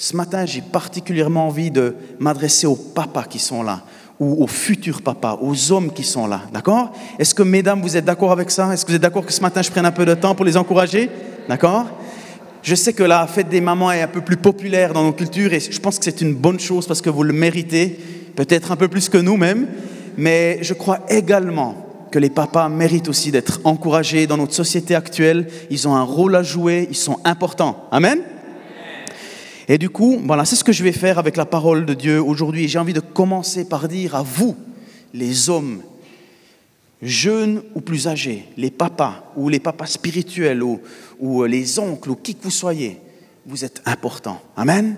ce matin, j'ai particulièrement envie de m'adresser aux papas qui sont là, ou aux futurs papas, aux hommes qui sont là. D'accord? Est-ce que, mesdames, vous êtes d'accord avec ça? Est-ce que vous êtes d'accord que ce matin, je prenne un peu de temps pour les encourager? D'accord? Je sais que la fête des mamans est un peu plus populaire dans nos cultures et je pense que c'est une bonne chose parce que vous le méritez, peut-être un peu plus que nous-mêmes, mais je crois également que les papas méritent aussi d'être encouragés dans notre société actuelle. Ils ont un rôle à jouer, ils sont importants. Amen? Et du coup, voilà, c'est ce que je vais faire avec la parole de Dieu aujourd'hui. J'ai envie de commencer par dire à vous, les hommes, jeunes ou plus âgés, les papas ou les papas spirituels ou, ou les oncles ou qui que vous soyez, vous êtes importants. Amen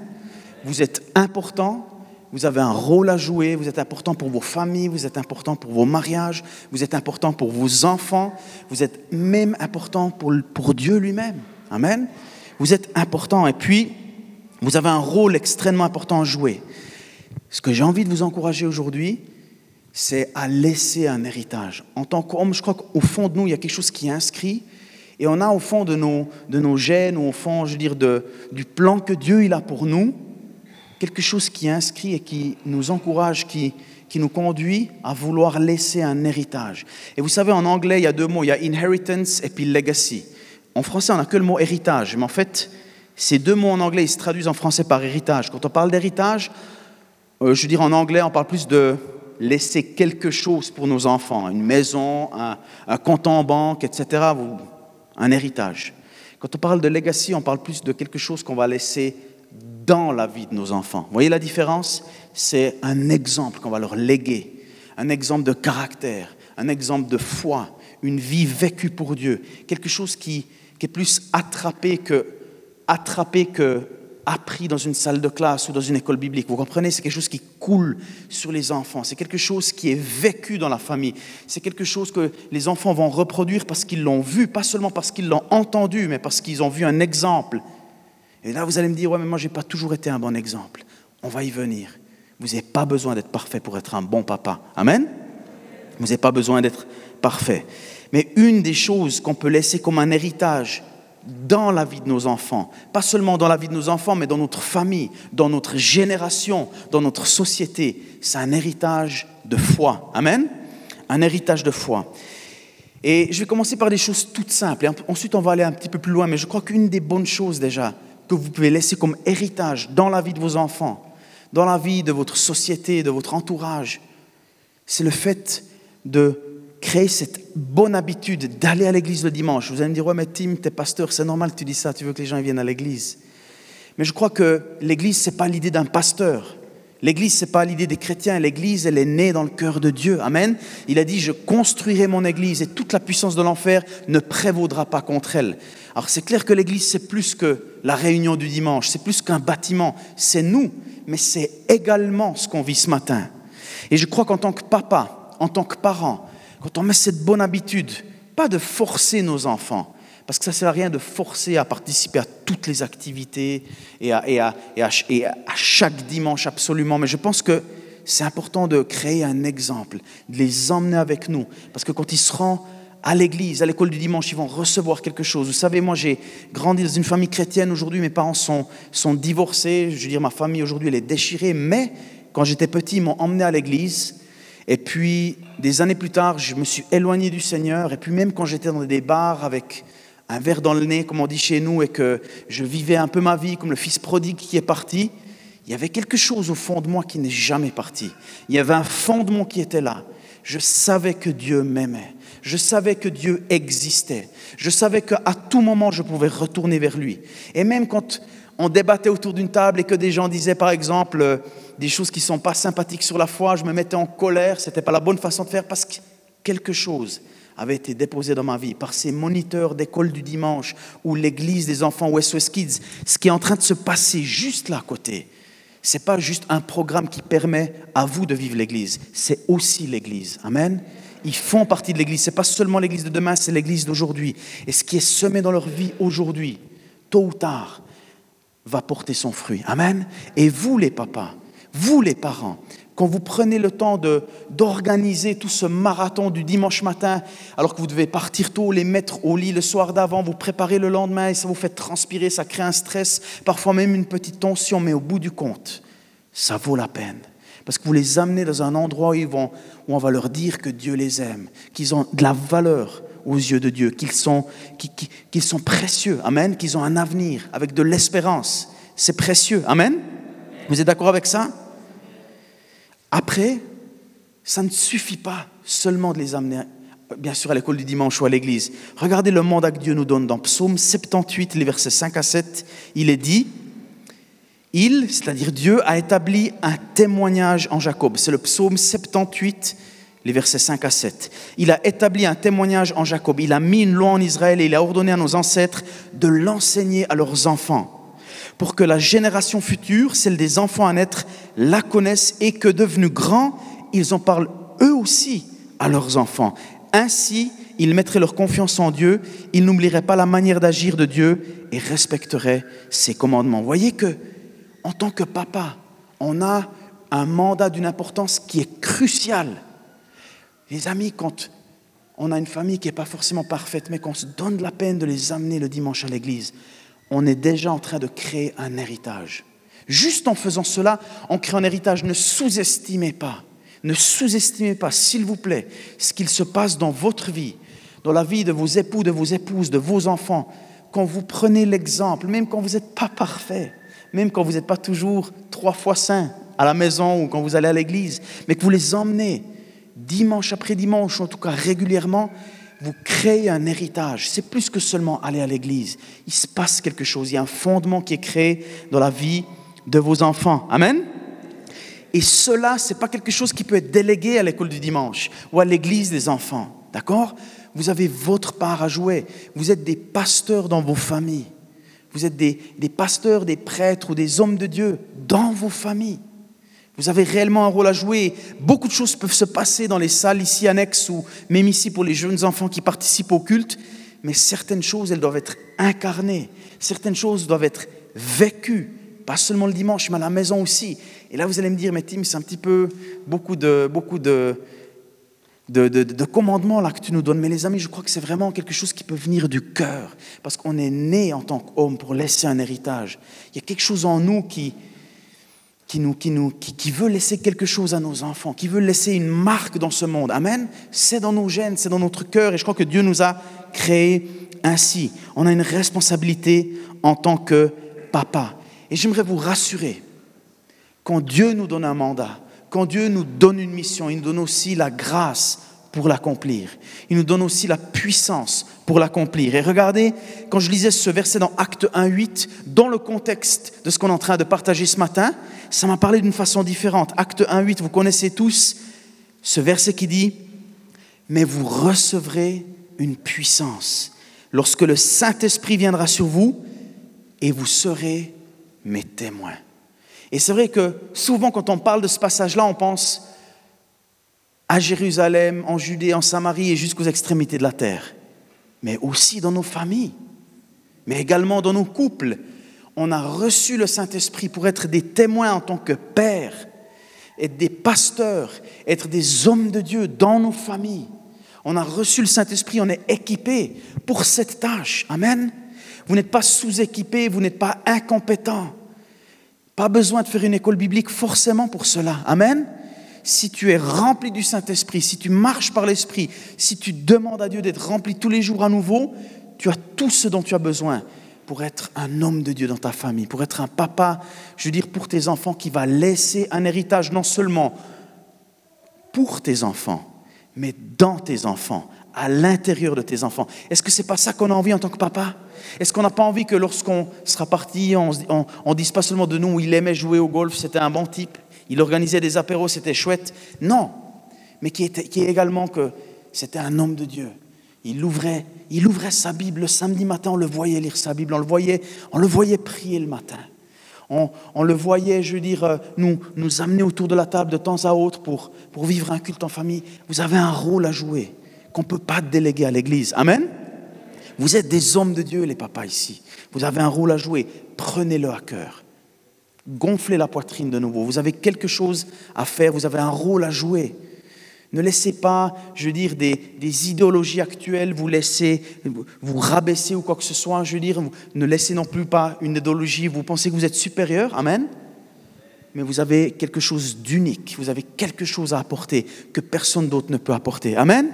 Vous êtes importants vous avez un rôle à jouer, vous êtes important pour vos familles, vous êtes important pour vos mariages, vous êtes important pour vos enfants, vous êtes même important pour, pour Dieu lui-même. Amen. Vous êtes important et puis vous avez un rôle extrêmement important à jouer. Ce que j'ai envie de vous encourager aujourd'hui, c'est à laisser un héritage. En tant qu'homme, je crois qu'au fond de nous, il y a quelque chose qui est inscrit. Et on a au fond de nos, de nos gènes, au fond, je veux dire, du plan que Dieu il a pour nous, quelque chose qui inscrit et qui nous encourage, qui, qui nous conduit à vouloir laisser un héritage. Et vous savez, en anglais, il y a deux mots, il y a inheritance et puis legacy. En français, on n'a que le mot héritage, mais en fait, ces deux mots en anglais, ils se traduisent en français par héritage. Quand on parle d'héritage, euh, je veux dire en anglais, on parle plus de laisser quelque chose pour nos enfants, une maison, un, un compte en banque, etc., un héritage. Quand on parle de legacy, on parle plus de quelque chose qu'on va laisser dans la vie de nos enfants. Vous voyez la différence? C'est un exemple qu'on va leur léguer, un exemple de caractère, un exemple de foi, une vie vécue pour Dieu, quelque chose qui, est plus attrapé que, attrapé que appris dans une salle de classe ou dans une école biblique. Vous comprenez? C'est quelque chose qui coule sur les enfants. C'est quelque chose qui est vécu dans la famille. C'est quelque chose que les enfants vont reproduire parce qu'ils l'ont vu, pas seulement parce qu'ils l'ont entendu, mais parce qu'ils ont vu un exemple et là, vous allez me dire, ouais, mais moi, je n'ai pas toujours été un bon exemple. On va y venir. Vous n'avez pas besoin d'être parfait pour être un bon papa. Amen? Vous n'avez pas besoin d'être parfait. Mais une des choses qu'on peut laisser comme un héritage dans la vie de nos enfants, pas seulement dans la vie de nos enfants, mais dans notre famille, dans notre génération, dans notre société, c'est un héritage de foi. Amen Un héritage de foi. Et je vais commencer par des choses toutes simples. Et ensuite, on va aller un petit peu plus loin. Mais je crois qu'une des bonnes choses déjà, que vous pouvez laisser comme héritage dans la vie de vos enfants, dans la vie de votre société, de votre entourage, c'est le fait de créer cette bonne habitude d'aller à l'église le dimanche. Vous allez me dire, ouais, mais Tim, es pasteur, c'est normal que tu dis ça, tu veux que les gens viennent à l'église. Mais je crois que l'église, ce n'est pas l'idée d'un pasteur. L'église, ce n'est pas l'idée des chrétiens. L'église, elle est née dans le cœur de Dieu. Amen. Il a dit, je construirai mon église et toute la puissance de l'enfer ne prévaudra pas contre elle. Alors c'est clair que l'église, c'est plus que la réunion du dimanche, c'est plus qu'un bâtiment, c'est nous, mais c'est également ce qu'on vit ce matin. Et je crois qu'en tant que papa, en tant que parent, quand on met cette bonne habitude, pas de forcer nos enfants, parce que ça ne sert à rien de forcer à participer à toutes les activités et à, à, et à chaque dimanche absolument, mais je pense que c'est important de créer un exemple, de les emmener avec nous, parce que quand ils seront à l'église, à l'école du dimanche, ils vont recevoir quelque chose. Vous savez, moi j'ai grandi dans une famille chrétienne. Aujourd'hui, mes parents sont, sont divorcés, je veux dire, ma famille aujourd'hui elle est déchirée, mais quand j'étais petit, ils m'ont emmené à l'église. Et puis, des années plus tard, je me suis éloigné du Seigneur. Et puis, même quand j'étais dans des bars avec un verre dans le nez, comme on dit chez nous, et que je vivais un peu ma vie comme le fils prodigue qui est parti, il y avait quelque chose au fond de moi qui n'est jamais parti. Il y avait un fondement qui était là. Je savais que Dieu m'aimait. Je savais que Dieu existait. Je savais qu'à tout moment, je pouvais retourner vers lui. Et même quand on débattait autour d'une table et que des gens disaient, par exemple, des choses qui ne sont pas sympathiques sur la foi, je me mettais en colère, ce n'était pas la bonne façon de faire parce que quelque chose avait été déposé dans ma vie par ces moniteurs d'école du dimanche ou l'église des enfants West Kids. Ce qui est en train de se passer juste là à côté, ce n'est pas juste un programme qui permet à vous de vivre l'église, c'est aussi l'église. Amen ils font partie de l'Église. Ce n'est pas seulement l'Église de demain, c'est l'Église d'aujourd'hui. Et ce qui est semé dans leur vie aujourd'hui, tôt ou tard, va porter son fruit. Amen. Et vous les papas, vous les parents, quand vous prenez le temps d'organiser tout ce marathon du dimanche matin, alors que vous devez partir tôt, les mettre au lit le soir d'avant, vous préparez le lendemain et ça vous fait transpirer, ça crée un stress, parfois même une petite tension, mais au bout du compte, ça vaut la peine. Parce que vous les amenez dans un endroit où, ils vont, où on va leur dire que Dieu les aime, qu'ils ont de la valeur aux yeux de Dieu, qu'ils sont, qu'ils sont précieux, Amen, qu'ils ont un avenir avec de l'espérance. C'est précieux, Amen. Vous êtes d'accord avec ça? Après, ça ne suffit pas seulement de les amener, bien sûr, à l'école du dimanche ou à l'église. Regardez le mandat que Dieu nous donne dans Psaume 78, les versets 5 à 7. Il est dit, il, c'est-à-dire Dieu, a établi un témoignage en Jacob. C'est le psaume 78, les versets 5 à 7. Il a établi un témoignage en Jacob. Il a mis une loi en Israël et il a ordonné à nos ancêtres de l'enseigner à leurs enfants, pour que la génération future, celle des enfants à naître, la connaissent et que devenus grands, ils en parlent eux aussi à leurs enfants. Ainsi, ils mettraient leur confiance en Dieu, ils n'oublieraient pas la manière d'agir de Dieu et respecteraient ses commandements. Vous voyez que en tant que papa, on a un mandat d'une importance qui est cruciale. Les amis, quand on a une famille qui n'est pas forcément parfaite, mais qu'on se donne la peine de les amener le dimanche à l'église, on est déjà en train de créer un héritage. Juste en faisant cela, on crée un héritage. Ne sous-estimez pas, ne sous-estimez pas, s'il vous plaît, ce qu'il se passe dans votre vie, dans la vie de vos époux, de vos épouses, de vos enfants. Quand vous prenez l'exemple, même quand vous n'êtes pas parfait, même quand vous n'êtes pas toujours trois fois saint à la maison ou quand vous allez à l'église, mais que vous les emmenez dimanche après dimanche, en tout cas régulièrement, vous créez un héritage. C'est plus que seulement aller à l'église. Il se passe quelque chose. Il y a un fondement qui est créé dans la vie de vos enfants. Amen. Et cela, ce n'est pas quelque chose qui peut être délégué à l'école du dimanche ou à l'église des enfants. D'accord? Vous avez votre part à jouer. Vous êtes des pasteurs dans vos familles. Vous êtes des, pasteurs, des prêtres ou des hommes de Dieu dans vos familles. Vous avez réellement un rôle à jouer. Beaucoup de choses peuvent se passer dans les salles ici annexes ou même ici pour les jeunes enfants qui participent au culte, mais certaines choses, elles doivent être incarnées. Certaines choses doivent être vécues, pas seulement le dimanche, mais à la maison aussi. Et là, vous allez me dire, mais Tim, c'est un petit peu beaucoup de, beaucoup de, de, commandements là que tu nous donnes. Mais les amis, je crois que c'est vraiment quelque chose qui peut venir du cœur. Parce qu'on est né en tant qu'homme pour laisser un héritage. Il y a quelque chose en nous qui, qui, nous, qui, nous, qui, veut laisser quelque chose à nos enfants, qui veut laisser une marque dans ce monde. Amen. C'est dans nos gènes, c'est dans notre cœur. Et je crois que Dieu nous a créés ainsi. On a une responsabilité en tant que papa. Et j'aimerais vous rassurer, quand Dieu nous donne un mandat, quand Dieu nous donne une mission, il nous donne aussi la grâce pour l'accomplir. Il nous donne aussi la puissance pour l'accomplir. Et regardez, quand je lisais ce verset dans Acte 1.8, dans le contexte de ce qu'on est en train de partager ce matin, ça m'a parlé d'une façon différente. Acte 1.8, vous connaissez tous ce verset qui dit, mais vous recevrez une puissance lorsque le Saint-Esprit viendra sur vous et vous serez mes témoins. Et c'est vrai que souvent quand on parle de ce passage-là, on pense à Jérusalem, en Judée, en Samarie et jusqu'aux extrémités de la terre, mais aussi dans nos familles, mais également dans nos couples. On a reçu le Saint-Esprit pour être des témoins en tant que pères, être des pasteurs, être des hommes de Dieu dans nos familles. On a reçu le Saint-Esprit, on est équipé pour cette tâche. Amen. Vous n'êtes pas sous-équipé, vous n'êtes pas incompétent. Pas besoin de faire une école biblique forcément pour cela. Amen. Si tu es rempli du Saint-Esprit, si tu marches par l'Esprit, si tu demandes à Dieu d'être rempli tous les jours à nouveau, tu as tout ce dont tu as besoin pour être un homme de Dieu dans ta famille, pour être un papa, je veux dire pour tes enfants, qui va laisser un héritage non seulement pour tes enfants, mais dans tes enfants, à l'intérieur de tes enfants. Est-ce que ce n'est pas ça qu'on a envie en tant que papa? Est-ce qu'on n'a pas envie que lorsqu'on sera parti, on ne dise pas seulement de nous, il aimait jouer au golf, c'était un bon type, il organisait des apéros, c'était chouette Non, mais qui, était, qui est également que c'était un homme de Dieu. Il ouvrait, il ouvrait sa Bible le samedi matin, on le voyait lire sa Bible, on le voyait, on le voyait prier le matin. On, le voyait, je veux dire, euh, nous, nous amener autour de la table de temps à autre pour, pour vivre un culte en famille. Vous avez un rôle à jouer qu'on ne peut pas déléguer à l'Église. Amen Vous êtes des hommes de Dieu, les papas ici. Vous avez un rôle à jouer. Prenez-le à cœur. Gonflez la poitrine de nouveau. Vous avez quelque chose à faire, vous avez un rôle à jouer. Ne laissez pas, je veux dire, des, idéologies actuelles vous laisser, vous rabaisser ou quoi que ce soit. Je veux dire, ne laissez non plus pas une idéologie, vous pensez que vous êtes supérieur? Amen. Mais vous avez quelque chose d'unique, vous avez quelque chose à apporter que personne d'autre ne peut apporter. Amen.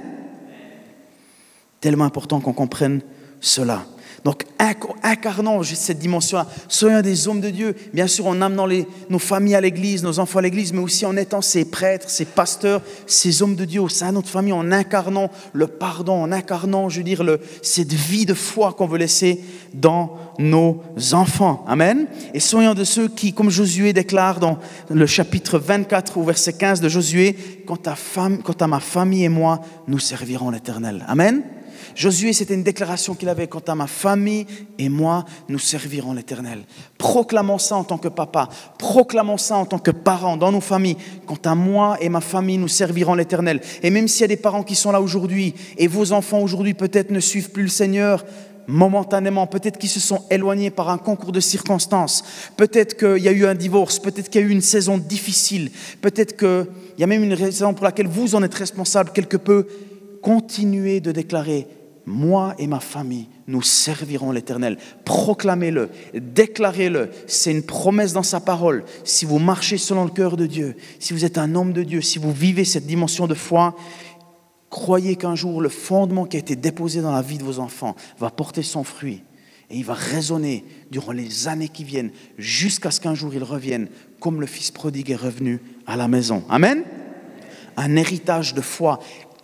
Tellement important qu'on comprenne cela. Donc, incarnons cette dimension-là. Soyons des hommes de Dieu, bien sûr, en amenant nos familles à l'église, nos enfants à l'église, mais aussi en étant ces prêtres, ces pasteurs, ces hommes de Dieu au sein de notre famille, en incarnant le pardon, en incarnant, je veux dire, cette vie de foi qu'on veut laisser dans nos enfants. Amen. Et soyons de ceux qui, comme Josué déclare dans le chapitre 24 au verset 15 de Josué, quant à, quant à ma famille et moi, nous servirons l'Éternel. Amen. Josué, c'était une déclaration qu'il avait quant à ma famille et moi, nous servirons l'Éternel. Proclamons ça en tant que papa, proclamons ça en tant que parents dans nos familles. Quant à moi et ma famille, nous servirons l'Éternel. Et même s'il y a des parents qui sont là aujourd'hui et vos enfants aujourd'hui peut-être ne suivent plus le Seigneur, momentanément, peut-être qu'ils se sont éloignés par un concours de circonstances, peut-être qu'il y a eu un divorce, peut-être qu'il y a eu une saison difficile, peut-être qu'il y a même une raison pour laquelle vous en êtes responsable quelque peu, continuez de déclarer moi et ma famille, nous servirons l'Éternel. Proclamez-le, déclarez-le. C'est une promesse dans sa parole. Si vous marchez selon le cœur de Dieu, si vous êtes un homme de Dieu, si vous vivez cette dimension de foi, croyez qu'un jour le fondement qui a été déposé dans la vie de vos enfants va porter son fruit. Et il va résonner durant les années qui viennent, jusqu'à ce qu'un jour il revienne, comme le Fils prodigue est revenu à la maison. Amen. Un héritage de foi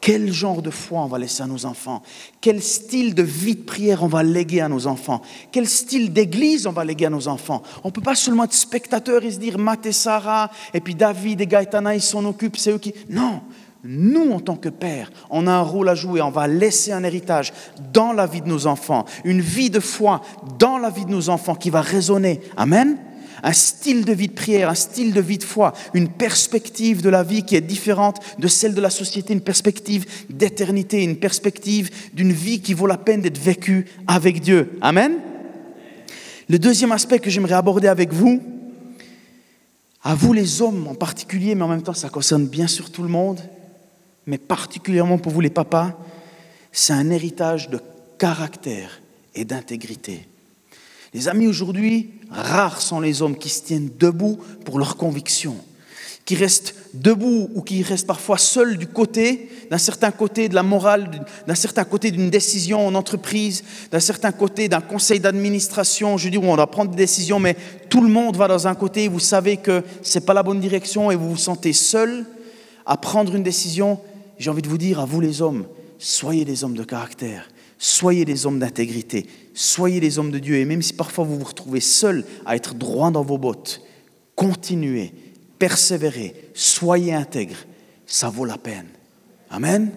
quel genre de foi on va laisser à nos enfants? Quel style de vie de prière on va léguer à nos enfants? Quel style d'église on va léguer à nos enfants? On ne peut pas seulement être spectateur et se dire Matt et Sarah, et puis David et Gaëtana, ils s'en occupent, c'est eux qui. Non nous, en tant que père, on a un rôle à jouer. On va laisser un héritage dans la vie de nos enfants, une vie de foi dans la vie de nos enfants qui va résonner. Amen? Un style de vie de prière, un style de vie de foi, une perspective de la vie qui est différente de celle de la société, une perspective d'éternité, une perspective d'une vie qui vaut la peine d'être vécue avec Dieu. Amen? Le deuxième aspect que j'aimerais aborder avec vous, à vous les hommes en particulier, mais en même temps ça concerne bien sûr tout le monde, mais particulièrement pour vous les papas, c'est un héritage de caractère et d'intégrité. Les amis, aujourd'hui, rares sont les hommes qui se tiennent debout pour leurs convictions, qui restent debout ou qui restent parfois seuls du côté, d'un certain côté de la morale, d'un certain côté d'une décision en entreprise, d'un certain côté d'un conseil d'administration, je dis où on doit prendre des décisions, mais tout le monde va dans un côté, vous savez que ce n'est pas la bonne direction et vous vous sentez seul à prendre une décision. J'ai envie de vous dire à vous les hommes, soyez des hommes de caractère, soyez des hommes d'intégrité, soyez les hommes de Dieu. Et même si parfois vous vous retrouvez seul à être droit dans vos bottes, continuez, persévérez, soyez intègres. Ça vaut la peine. Amen.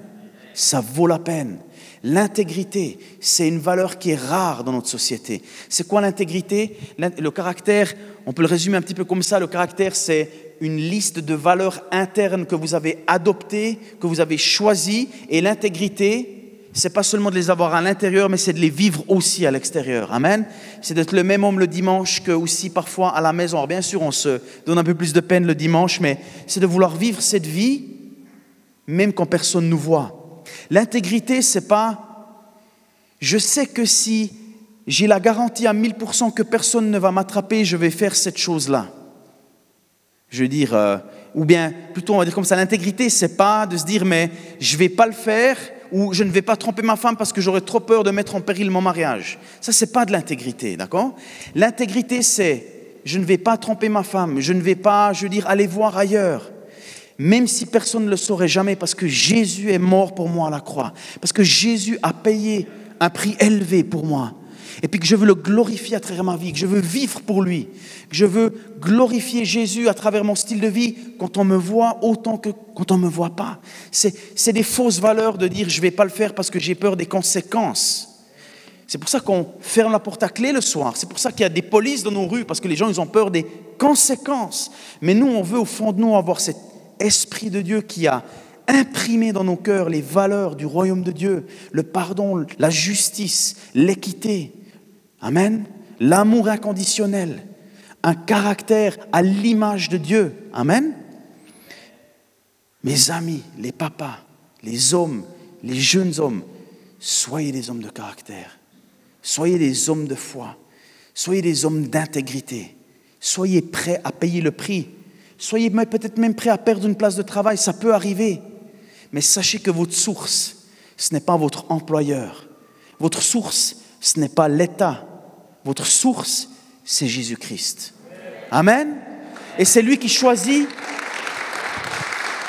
Ça vaut la peine. L'intégrité, c'est une valeur qui est rare dans notre société. C'est quoi l'intégrité? Le caractère, on peut le résumer un petit peu comme ça. Le caractère, c'est une liste de valeurs internes que vous avez adoptées, que vous avez choisies. Et l'intégrité, c'est pas seulement de les avoir à l'intérieur, mais c'est de les vivre aussi à l'extérieur. Amen. C'est d'être le même homme le dimanche que aussi parfois à la maison. Alors bien sûr, on se donne un peu plus de peine le dimanche, mais c'est de vouloir vivre cette vie même quand personne nous voit. L'intégrité, c'est pas je sais que si j'ai la garantie à 1000% que personne ne va m'attraper, je vais faire cette chose-là. Je veux dire, euh, ou bien plutôt on va dire comme ça, l'intégrité, c'est pas de se dire mais je vais pas le faire ou je ne vais pas tromper ma femme parce que j'aurais trop peur de mettre en péril mon mariage. Ça, c'est pas de l'intégrité, d'accord? L'intégrité, c'est je ne vais pas tromper ma femme, je ne vais pas, je veux dire, aller voir ailleurs. Même si personne ne le saurait jamais, parce que Jésus est mort pour moi à la croix, parce que Jésus a payé un prix élevé pour moi et puis que je veux le glorifier à travers ma vie, que je veux vivre pour lui, que je veux glorifier Jésus à travers mon style de vie quand on me voit autant que quand on ne me voit pas. C'est des fausses valeurs de dire je ne vais pas le faire parce que j'ai peur des conséquences. C'est pour ça qu'on ferme la porte à clé le soir. C'est pour ça qu'il y a des polices dans nos rues, parce que les gens, ils ont peur des conséquences. Mais nous, on veut au fond de nous avoir cet esprit de Dieu qui a imprimé dans nos cœurs les valeurs du royaume de Dieu, le pardon, la justice, l'équité, Amen. L'amour inconditionnel. un caractère à l'image de Dieu. Amen. Mes amis, les papas, les hommes, les jeunes hommes, soyez des hommes de caractère. Soyez des hommes de foi. Soyez des hommes d'intégrité. Soyez prêts à payer le prix. Soyez peut-être même prêts à perdre une place de travail, ça peut arriver. Mais sachez que votre source, ce n'est pas votre employeur. Votre source, ce n'est pas l'État. Votre source, c'est Jésus-Christ. Amen. Et c'est lui qui choisit,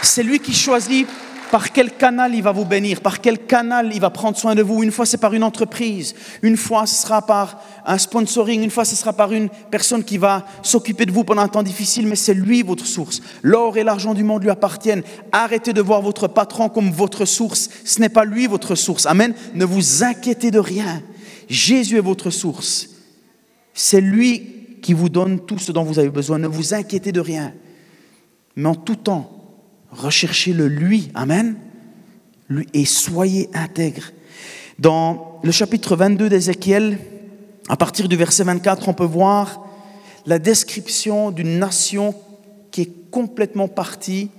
c'est lui qui choisit par quel canal il va vous bénir, par quel canal il va prendre soin de vous. Une fois, c'est par une entreprise, une fois, ce sera par un sponsoring, une fois, ce sera par une personne qui va s'occuper de vous pendant un temps difficile, mais c'est lui votre source. L'or et l'argent du monde lui appartiennent. Arrêtez de voir votre patron comme votre source. Ce n'est pas lui votre source. Amen. Ne vous inquiétez de rien. Jésus est votre source. C'est lui qui vous donne tout ce dont vous avez besoin. Ne vous inquiétez de rien. Mais en tout temps, recherchez-le lui. Amen. Lui, et soyez intègres. Dans le chapitre 22 d'Ézéchiel, à partir du verset 24, on peut voir la description d'une nation qui est complètement partie,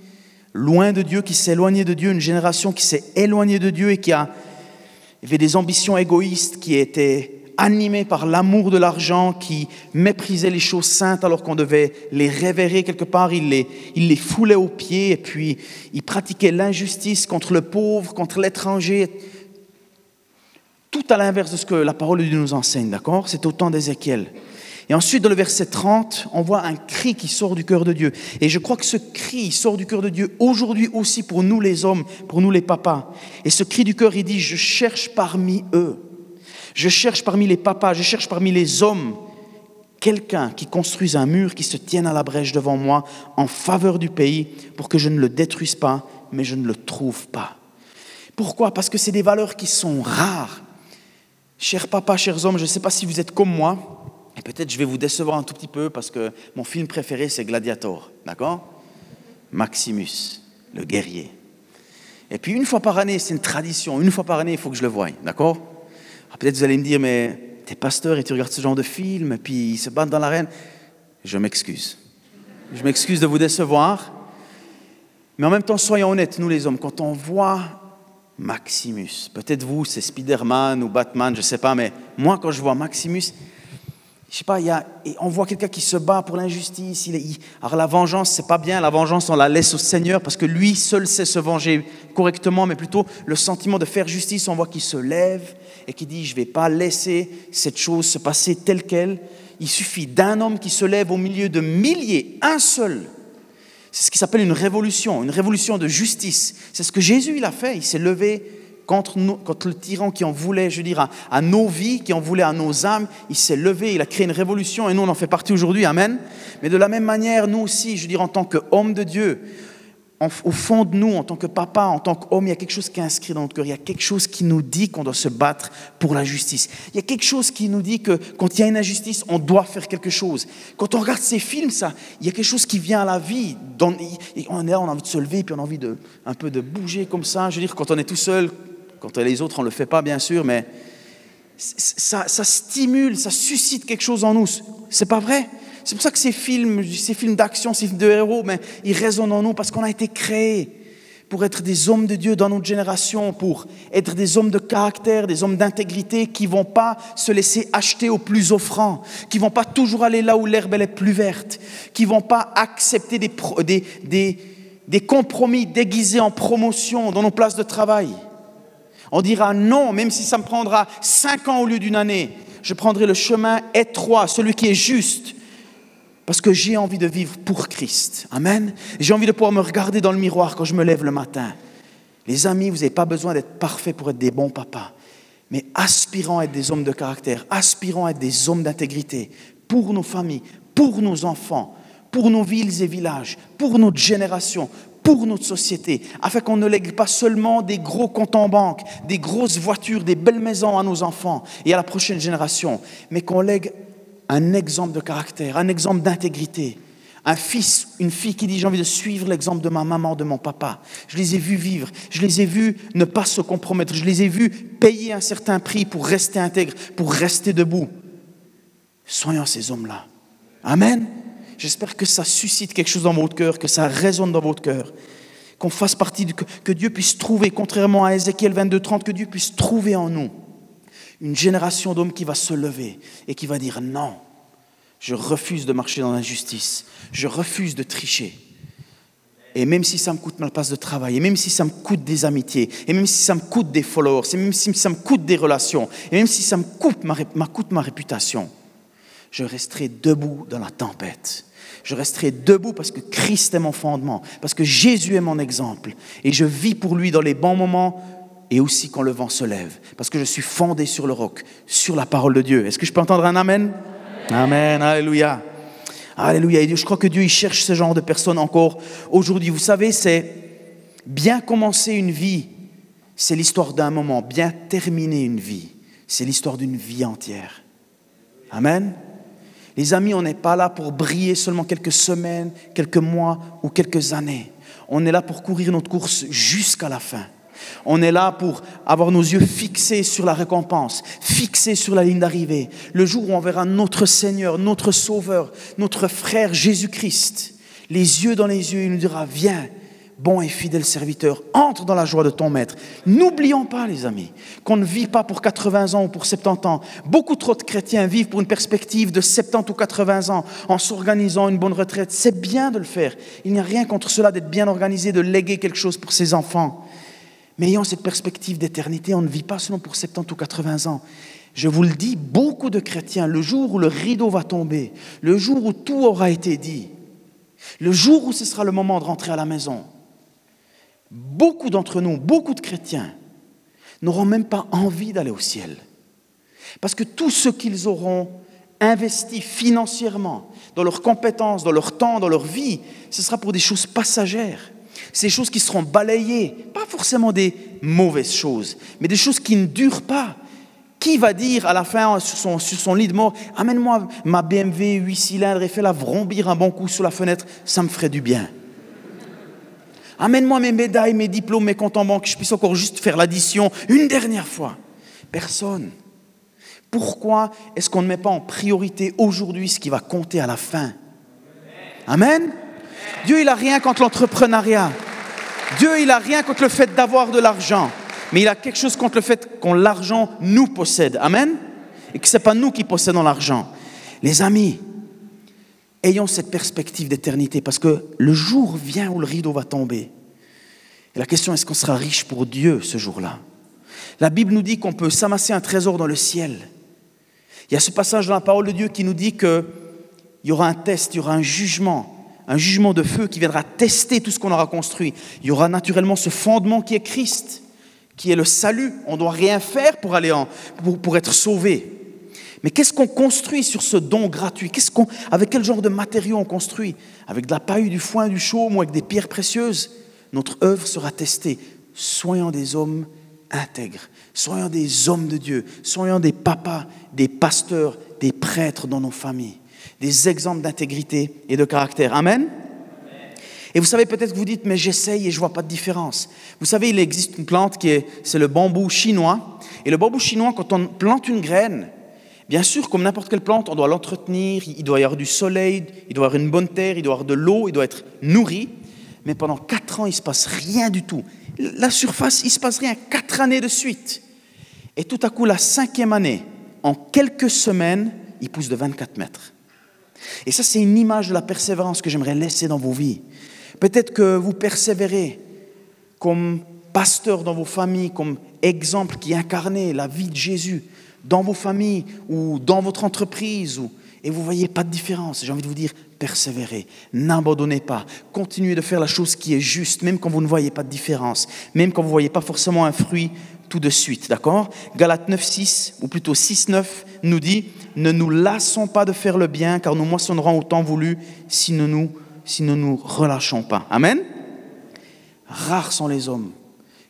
loin de Dieu, qui s'est éloignée de Dieu, une génération qui s'est éloignée de Dieu et qui a, avait des ambitions égoïstes, qui étaient animés par l'amour de l'argent, qui méprisaient les choses saintes alors qu'on devait les révérer quelque part. Ils les, il les aux pieds et puis ils pratiquaient l'injustice contre le pauvre, contre l'étranger. Tout à l'inverse de ce que la parole de Dieu nous enseigne, d'accord? C'est au temps d'Ézéchiel. Et ensuite, dans le verset 30, on voit un cri qui sort du cœur de Dieu. Et je crois que ce cri sort du cœur de Dieu aujourd'hui aussi pour nous les hommes, pour nous les papas. Et ce cri du cœur, il dit, je cherche parmi eux je cherche parmi les papas, je cherche parmi les hommes quelqu'un qui construise un mur qui se tienne à la brèche devant moi en faveur du pays pour que je ne le détruise pas, mais je ne le trouve pas. Pourquoi? Parce que c'est des valeurs qui sont rares. Chers papas, chers hommes, je ne sais pas si vous êtes comme moi, et peut-être je vais vous décevoir un tout petit peu parce que mon film préféré c'est Gladiator, d'accord? Maximus, le guerrier. Et puis une fois par année, c'est une tradition, une fois par année, il faut que je le voie, d'accord? Ah, peut-être vous allez me dire, mais tu es pasteur et tu regardes ce genre de film, puis ils se battent dans l'arène. Je m'excuse. Je m'excuse de vous décevoir. Mais en même temps, soyons honnêtes, nous les hommes, quand on voit Maximus, peut-être vous, c'est Spider-Man ou Batman, je ne sais pas, mais moi, quand je vois Maximus, je sais pas, y a, on voit quelqu'un qui se bat pour l'injustice. Alors la vengeance, c'est pas bien. La vengeance, on la laisse au Seigneur parce que lui seul sait se venger correctement, mais plutôt le sentiment de faire justice. On voit qu'il se lève et qui dit, je vais pas laisser cette chose se passer telle qu'elle. Il suffit d'un homme qui se lève au milieu de milliers, un seul. C'est ce qui s'appelle une révolution, une révolution de justice. C'est ce que Jésus il a fait. Il s'est levé contre, le tyran qui en voulait, je veux dire, à, nos vies, qui en voulait à nos âmes. Il s'est levé, il a créé une révolution et nous, on en fait partie aujourd'hui. Amen. Mais de la même manière, nous aussi, je veux dire, en tant qu'hommes de Dieu, au fond de nous, en tant que papa, en tant qu'homme, il y a quelque chose qui est inscrit dans notre cœur. Il y a quelque chose qui nous dit qu'on doit se battre pour la justice. Il y a quelque chose qui nous dit que quand il y a une injustice, on doit faire quelque chose. Quand on regarde ces films, ça, il y a quelque chose qui vient à la vie. on est là, on a envie de se lever, puis on a envie de, un peu de bouger comme ça. Je veux dire, quand on est tout seul, quand les autres, on ne le fait pas, bien sûr, mais ça, stimule, ça suscite quelque chose en nous. C'est pas vrai? C'est pour ça que ces films, ces films d'action, ces films de héros, mais ils résonnent en nous parce qu'on a été créés pour être des hommes de Dieu dans notre génération, pour être des hommes de caractère, des hommes d'intégrité qui vont pas se laisser acheter au plus offrant, qui vont pas toujours aller là où l'herbe est plus verte, qui vont pas accepter des, des, des compromis déguisés en promotion dans nos places de travail. On dira non, même si ça me prendra cinq ans au lieu d'une année. Je prendrai le chemin étroit, celui qui est juste, parce que j'ai envie de vivre pour Christ. Amen. J'ai envie de pouvoir me regarder dans le miroir quand je me lève le matin. Les amis, vous n'avez pas besoin d'être parfait pour être des bons papas, mais aspirons à être des hommes de caractère, aspirons à être des hommes d'intégrité pour nos familles, pour nos enfants, pour nos villes et villages, pour notre génération, pour notre société, afin qu'on ne lègue pas seulement des gros comptes en banque, des grosses voitures, des belles maisons à nos enfants et à la prochaine génération, mais qu'on lègue un exemple de caractère, un exemple d'intégrité. Un fils, une fille qui dit j'ai envie de suivre l'exemple de ma maman, de mon papa. Je les ai vus vivre, je les ai vus ne pas se compromettre, je les ai vus payer un certain prix pour rester intègre, pour rester debout. Soyons ces hommes-là. Amen. J'espère que ça suscite quelque chose dans votre cœur, que ça résonne dans votre cœur. Qu'on fasse partie, que, que Dieu puisse trouver, contrairement à Ézéchiel 22, 30, que Dieu puisse trouver en nous une génération d'hommes qui va se lever et qui va dire non, je refuse de marcher dans l'injustice, je refuse de tricher. Et même si ça me coûte ma place de travail, et même si ça me coûte des amitiés, et même si ça me coûte des followers, et même si ça me coûte des relations, et même si ça me coûte ma, coûte ma réputation, je resterai debout dans la tempête. Je resterai debout parce que Christ est mon fondement, parce que Jésus est mon exemple. Et je vis pour lui dans les bons moments et aussi quand le vent se lève, parce que je suis fondé sur le roc, sur la parole de Dieu. Est-ce que je peux entendre un Amen? Amen, Alléluia. Alléluia. Je crois que Dieu il cherche ce genre de personnes encore aujourd'hui. Vous savez, c'est bien commencer une vie, c'est l'histoire d'un moment. Bien terminer une vie, c'est l'histoire d'une vie entière. Amen. Les amis, on n'est pas là pour briller seulement quelques semaines, quelques mois ou quelques années. On est là pour courir notre course jusqu'à la fin. On est là pour avoir nos yeux fixés sur la récompense, fixés sur la ligne d'arrivée. Le jour où on verra notre Seigneur, notre Sauveur, notre frère Jésus-Christ, les yeux dans les yeux, il nous dira, viens, bon et fidèle serviteur, entre dans la joie de ton maître. N'oublions pas, les amis, qu'on ne vit pas pour 80 ans ou pour 70 ans. Beaucoup trop de chrétiens vivent pour une perspective de 70 ou 80 ans en s'organisant une bonne retraite. C'est bien de le faire. Il n'y a rien contre cela d'être bien organisé, de léguer quelque chose pour ses enfants. Mais ayant cette perspective d'éternité, on ne vit pas seulement pour 70 ou 80 ans. Je vous le dis, beaucoup de chrétiens, le jour où le rideau va tomber, le jour où tout aura été dit, le jour où ce sera le moment de rentrer à la maison, beaucoup d'entre nous, beaucoup de chrétiens, n'auront même pas envie d'aller au ciel. Parce que tout ce qu'ils auront investi financièrement, dans leurs compétences, dans leur temps, dans leur vie, ce sera pour des choses passagères. Ces choses qui seront balayées, pas forcément des mauvaises choses, mais des choses qui ne durent pas. Qui va dire à la fin sur son, sur son lit de mort, amène-moi ma BMW 8 cylindres et fais-la vrombir un bon coup sur la fenêtre, ça me ferait du bien. Amène-moi mes médailles, mes diplômes, mes comptes en banque, que je puisse encore juste faire l'addition une dernière fois. Personne. Pourquoi est-ce qu'on ne met pas en priorité aujourd'hui ce qui va compter à la fin? Amen? Dieu, il n'a rien contre l'entrepreneuriat. Dieu, il n'a rien contre le fait d'avoir de l'argent. Mais il a quelque chose contre le fait qu'on l'argent nous possède. Amen? Et que ce n'est pas nous qui possédons l'argent. Les amis, ayons cette perspective d'éternité parce que le jour vient où le rideau va tomber. Et la question, est-ce qu'on sera riche pour Dieu ce jour-là? La Bible nous dit qu'on peut s'amasser un trésor dans le ciel. Il y a ce passage dans la parole de Dieu qui nous dit qu'il y aura un test, il y aura un jugement un jugement de feu qui viendra tester tout ce qu'on aura construit. Il y aura naturellement ce fondement qui est Christ, qui est le salut. On ne doit rien faire pour, aller en, pour, être sauvé. Mais qu'est-ce qu'on construit sur ce don gratuit? Qu'est-ce qu'on, Avec quel genre de matériaux on construit? Avec de la paille, du foin, du chaume ou avec des pierres précieuses? Notre œuvre sera testée. Soyons des hommes intègres, soyons des hommes de Dieu, soyons des papas, des pasteurs, des prêtres dans nos familles des exemples d'intégrité et de caractère. Amen. Et vous savez peut-être que vous dites, mais j'essaye et je vois pas de différence. Vous savez, il existe une plante qui est, c'est le bambou chinois. Et le bambou chinois, quand on plante une graine, bien sûr, comme n'importe quelle plante, on doit l'entretenir, il doit y avoir du soleil, il doit y avoir une bonne terre, il doit y avoir de l'eau, il doit être nourri. Mais pendant quatre ans, il se passe rien du tout. La surface, il se passe rien. Quatre années de suite. Et tout à coup, la cinquième année, en quelques semaines, il pousse de 24 mètres. Et ça, c'est une image de la persévérance que j'aimerais laisser dans vos vies. Peut-être que vous persévérez comme pasteur dans vos familles, comme exemple qui incarnait la vie de Jésus dans vos familles ou dans votre entreprise, et vous voyez pas de différence. J'ai envie de vous dire, persévérez, n'abandonnez pas, continuez de faire la chose qui est juste, même quand vous ne voyez pas de différence, même quand vous ne voyez pas forcément un fruit tout de suite, d'accord? Galates 9, 6, ou plutôt 6, 9, nous dit, ne nous lassons pas de faire le bien, car nous moissonnerons au temps voulu si nous nous, si nous, relâchons pas. Amen? Rares sont les hommes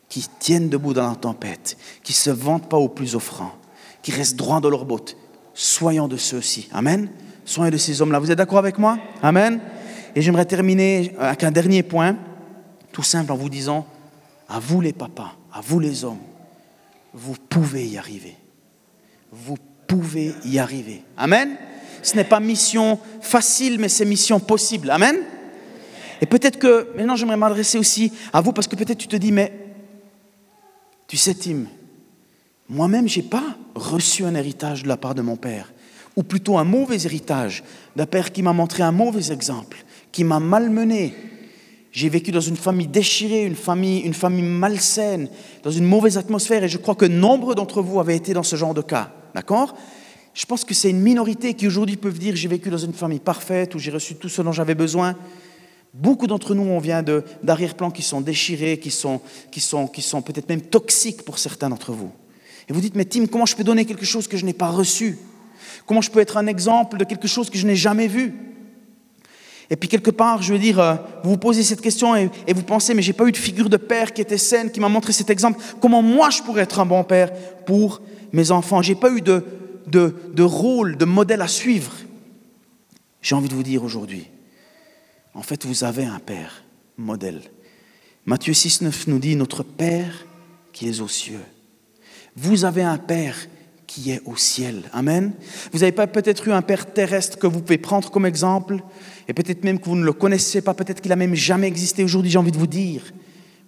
qui tiennent debout dans la tempête, qui se vantent pas au plus offrant, qui restent droits dans leurs bottes. Soyons de ceux-ci. Amen? Soyons de ces hommes-là. Vous êtes d'accord avec moi? Amen? Et j'aimerais terminer avec un dernier point, tout simple, en vous disant, à vous les papas, à vous les hommes, vous pouvez y arriver. Vous pouvez y arriver. Amen. Ce n'est pas mission facile, mais c'est mission possible. Amen. Et peut-être que maintenant j'aimerais m'adresser aussi à vous parce que peut-être tu te dis, mais tu sais, Tim, moi-même, je n'ai pas reçu un héritage de la part de mon père, ou plutôt un mauvais héritage d'un père qui m'a montré un mauvais exemple, qui m'a malmené. J'ai vécu dans une famille déchirée, une famille, une famille malsaine, dans une mauvaise atmosphère, et je crois que nombre d'entre vous avaient été dans ce genre de cas. D'accord? Je pense que c'est une minorité qui aujourd'hui peuvent dire j'ai vécu dans une famille parfaite, où j'ai reçu tout ce dont j'avais besoin. Beaucoup d'entre nous, on vient d'arrière-plans qui sont déchirés, qui sont, qui sont, qui sont peut-être même toxiques pour certains d'entre vous. Et vous dites, mais Tim, comment je peux donner quelque chose que je n'ai pas reçu? Comment je peux être un exemple de quelque chose que je n'ai jamais vu? Et puis quelque part, je veux dire, euh, vous vous posez cette question et, vous pensez, mais j'ai pas eu de figure de père qui était saine, qui m'a montré cet exemple. Comment moi je pourrais être un bon père pour mes enfants? J'ai pas eu de, de, de rôle, de modèle à suivre. J'ai envie de vous dire aujourd'hui, en fait, vous avez un père modèle. Matthieu 6, 9 nous dit, notre Père qui est aux cieux. Vous avez un Père qui est au ciel. Amen. Vous n'avez pas peut-être eu un Père terrestre que vous pouvez prendre comme exemple, et peut-être même que vous ne le connaissez pas, peut-être qu'il n'a même jamais existé. Aujourd'hui, j'ai envie de vous dire,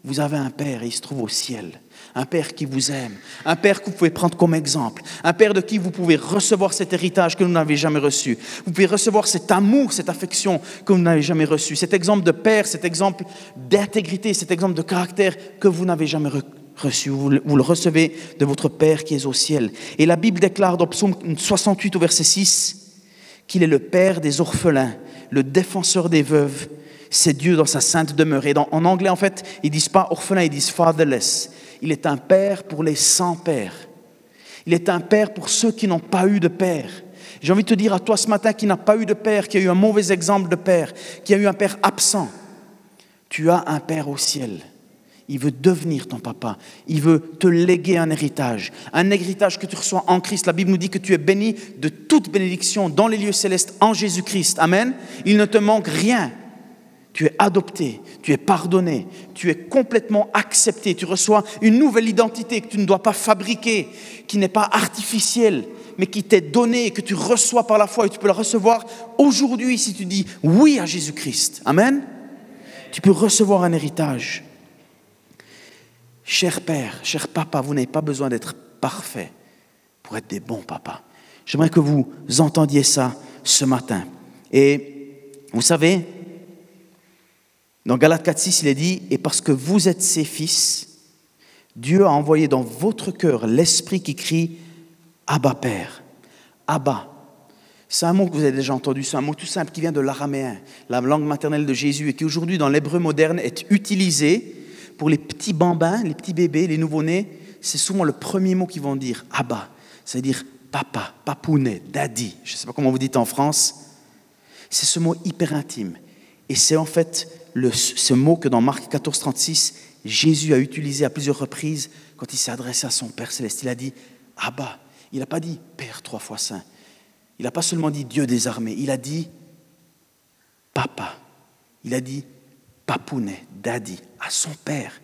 vous avez un Père et il se trouve au ciel. Un Père qui vous aime, un Père que vous pouvez prendre comme exemple, un Père de qui vous pouvez recevoir cet héritage que vous n'avez jamais reçu. Vous pouvez recevoir cet amour, cette affection que vous n'avez jamais reçu, cet exemple de Père, cet exemple d'intégrité, cet exemple de caractère que vous n'avez jamais reçu. Vous, le recevez de votre Père qui est au ciel. Et la Bible déclare dans Psaume 68 au verset 6 qu'il est le Père des orphelins, le défenseur des veuves. C'est Dieu dans sa sainte demeure. Et en anglais, en fait, ils disent pas orphelin, ils disent fatherless. Il est un père pour les sans pères. Il est un père pour ceux qui n'ont pas eu de père. J'ai envie de te dire à toi ce matin qui n'a pas eu de père, qui a eu un mauvais exemple de père, qui a eu un père absent. Tu as un père au ciel. Il veut devenir ton papa. Il veut te léguer un héritage. Un héritage que tu reçois en Christ. La Bible nous dit que tu es béni de toute bénédiction dans les lieux célestes en Jésus-Christ. Amen. Il ne te manque rien tu es adopté, tu es pardonné, tu es complètement accepté, tu reçois une nouvelle identité que tu ne dois pas fabriquer, qui n'est pas artificielle, mais qui t'est donnée, que tu reçois par la foi et tu peux la recevoir aujourd'hui si tu dis oui à Jésus-Christ. Amen. Tu peux recevoir un héritage. Cher Père, cher Papa, vous n'avez pas besoin d'être parfait pour être des bons papas. J'aimerais que vous entendiez ça ce matin. Et vous savez, dans Galates 4.6, il est dit, et parce que vous êtes ses fils, Dieu a envoyé dans votre cœur l'esprit qui crie Abba Père. Abba. C'est un mot que vous avez déjà entendu, c'est un mot tout simple qui vient de l'araméen, la langue maternelle de Jésus, et qui aujourd'hui dans l'hébreu moderne est utilisé pour les petits bambins, les petits bébés, les nouveau-nés. C'est souvent le premier mot qu'ils vont dire, Abba, c'est-à-dire papa, papounet, daddy. Je ne sais pas comment vous dites en France. C'est ce mot hyper intime. Et c'est en fait ce mot que dans Marc 14, 36, Jésus a utilisé à plusieurs reprises quand il s'est adressé à son Père céleste. Il a dit Abba. Il n'a pas dit Père trois fois saint. Il n'a pas seulement dit Dieu des armées. Il a dit Papa. Il a dit Papounet, Daddy, à son Père,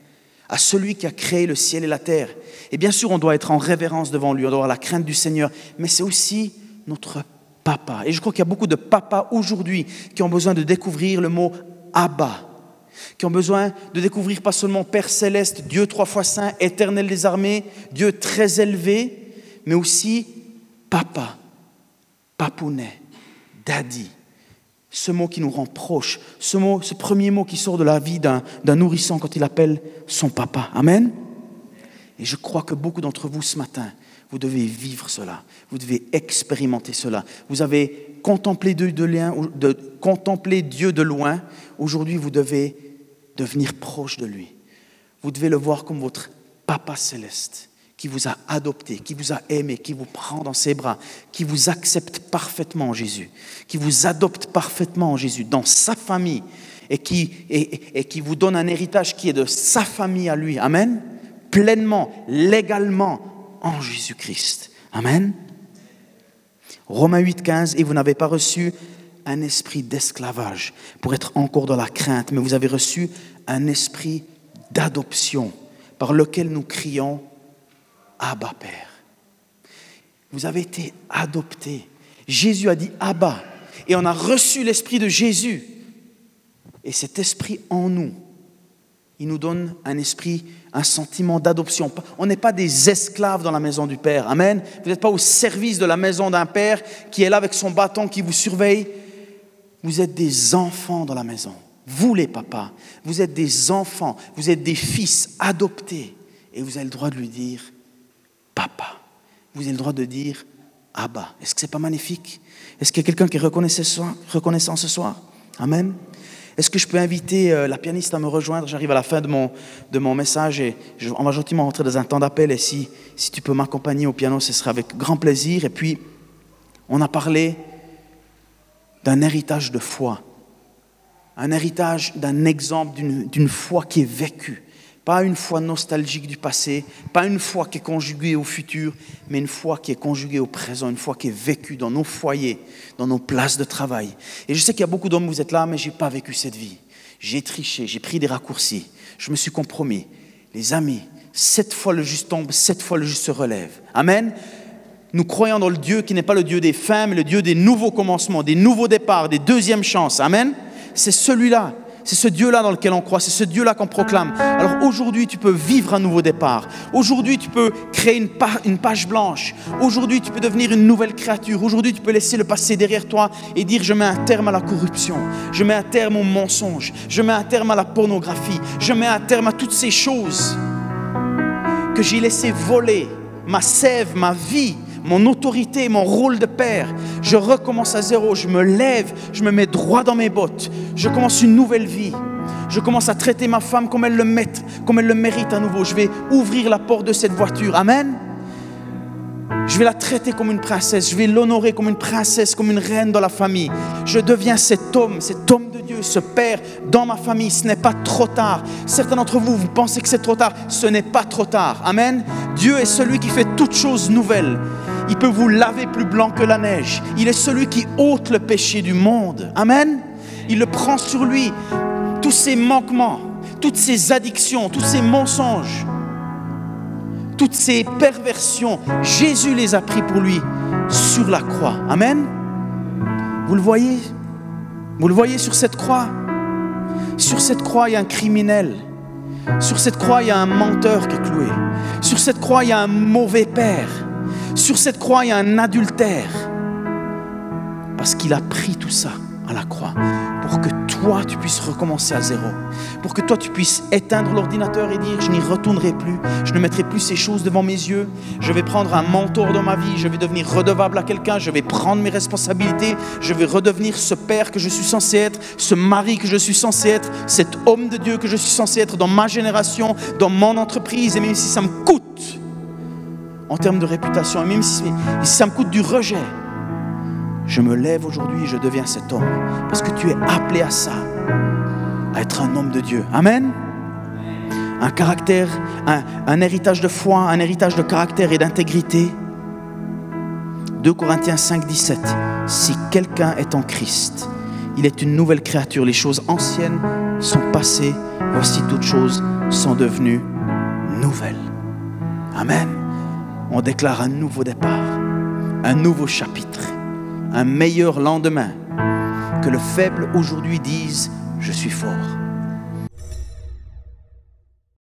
à celui qui a créé le ciel et la terre. Et bien sûr, on doit être en révérence devant lui, on doit avoir la crainte du Seigneur, mais c'est aussi notre papa. Et je crois qu'il y a beaucoup de papas aujourd'hui qui ont besoin de découvrir le mot Abba, qui ont besoin de découvrir pas seulement Père céleste, Dieu trois fois saint, éternel des armées, Dieu très élevé, mais aussi Papa, Papounet, Daddy. Ce mot qui nous rend proches, ce, mot, ce premier mot qui sort de la vie d'un nourrisson quand il appelle son papa. Amen. Et je crois que beaucoup d'entre vous ce matin, vous devez vivre cela, vous devez expérimenter cela. Vous avez contemplé Dieu de, loin, de, contempler Dieu de loin, aujourd'hui vous devez devenir proche de lui. Vous devez le voir comme votre Papa céleste qui vous a adopté, qui vous a aimé, qui vous prend dans ses bras, qui vous accepte parfaitement en Jésus, qui vous adopte parfaitement en Jésus, dans sa famille, et qui, et, et qui vous donne un héritage qui est de sa famille à lui. Amen. Pleinement, légalement, en Jésus-Christ. Amen. Romains 8, 15, et vous n'avez pas reçu un esprit d'esclavage pour être encore dans la crainte, mais vous avez reçu un esprit d'adoption par lequel nous crions Abba Père. Vous avez été adopté. Jésus a dit Abba. Et on a reçu l'esprit de Jésus. Et cet esprit en nous, il nous donne un esprit, un sentiment d'adoption. On n'est pas des esclaves dans la maison du Père. Amen. Vous n'êtes pas au service de la maison d'un Père qui est là avec son bâton, qui vous surveille. Vous êtes des enfants dans la maison. Vous les papas, vous êtes des enfants, vous êtes des fils adoptés. Et vous avez le droit de lui dire, papa. Vous avez le droit de dire, Abba. Est-ce que ce n'est pas magnifique? Est-ce qu'il y a quelqu'un qui est reconnaissant ce soir Amen. Est-ce que je peux inviter euh, la pianiste à me rejoindre? J'arrive à la fin de mon, de mon message et on va gentiment rentrer dans un temps d'appel. Et si, si tu peux m'accompagner au piano, ce sera avec grand plaisir. Et puis, on a parlé d'un héritage de foi, un héritage d'un exemple d'une foi qui est vécue. Pas une foi nostalgique du passé, pas une foi qui est conjuguée au futur, mais une foi qui est conjuguée au présent, une foi qui est vécue dans nos foyers, dans nos places de travail. Et je sais qu'il y a beaucoup d'hommes, vous êtes là, mais je n'ai pas vécu cette vie. J'ai triché, j'ai pris des raccourcis, je me suis compromis. Les amis, sept fois le juste tombe, sept fois le juste se relève. Amen. Nous croyons dans le Dieu qui n'est pas le Dieu des fins, mais le Dieu des nouveaux commencements, des nouveaux départs, des deuxièmes chances. Amen. C'est celui-là. C'est ce Dieu-là dans lequel on croit, c'est ce Dieu-là qu'on proclame. Alors aujourd'hui, tu peux vivre un nouveau départ. Aujourd'hui, tu peux créer une, page blanche. Aujourd'hui, tu peux devenir une nouvelle créature. Aujourd'hui, tu peux laisser le passé derrière toi et dire, je mets un terme à la corruption. Je mets un terme au mensonge. Je mets un terme à la pornographie. Je mets un terme à toutes ces choses que j'ai laissé voler ma sève, ma vie, mon autorité, mon rôle de père. Je recommence à zéro, je me lève, je me mets droit dans mes bottes, je commence une nouvelle vie. Je commence à traiter ma femme comme elle le mérite, comme elle le mérite à nouveau. Je vais ouvrir la porte de cette voiture. Amen. Je vais la traiter comme une princesse, je vais l'honorer comme une princesse, comme une reine dans la famille. Je deviens cet homme, cet homme de Dieu, ce père dans ma famille. Ce n'est pas trop tard. Certains d'entre vous, vous pensez que c'est trop tard. Ce n'est pas trop tard. Amen. Dieu est celui qui fait toutes choses nouvelles. Il peut vous laver plus blanc que la neige. Il est celui qui ôte le péché du monde. Amen. Il le prend sur lui. Tous ces manquements, toutes ces addictions, tous ces mensonges, toutes ces perversions, Jésus les a pris pour lui sur la croix. Amen. Vous le voyez? Vous le voyez sur cette croix? Sur cette croix, il y a un criminel. Sur cette croix, il y a un menteur qui est cloué. Sur cette croix, il y a un mauvais père. Sur cette croix, il y a un adultère. Parce qu'il a pris tout ça à la croix pour que toi, tu puisses recommencer à zéro. Pour que toi, tu puisses éteindre l'ordinateur et dire, je n'y retournerai plus. Je ne mettrai plus ces choses devant mes yeux. Je vais prendre un mentor dans ma vie. Je vais devenir redevable à quelqu'un. Je vais prendre mes responsabilités. Je vais redevenir ce père que je suis censé être, ce mari que je suis censé être, cet homme de Dieu que je suis censé être dans ma génération, dans mon entreprise. Et même si ça me coûte en termes de réputation, et même si, ça me coûte du rejet, je me lève aujourd'hui et je deviens cet homme. Parce que tu es appelé à ça, à être un homme de Dieu. Amen. Un caractère, un, un héritage de foi, un héritage de caractère et d'intégrité. 2 Corinthiens 5, 17. Si quelqu'un est en Christ, il est une nouvelle créature. Les choses anciennes sont passées. Voici toutes choses sont devenues nouvelles. Amen on déclare un nouveau départ, un nouveau chapitre, un meilleur lendemain. Que le faible aujourd'hui dise, je suis fort.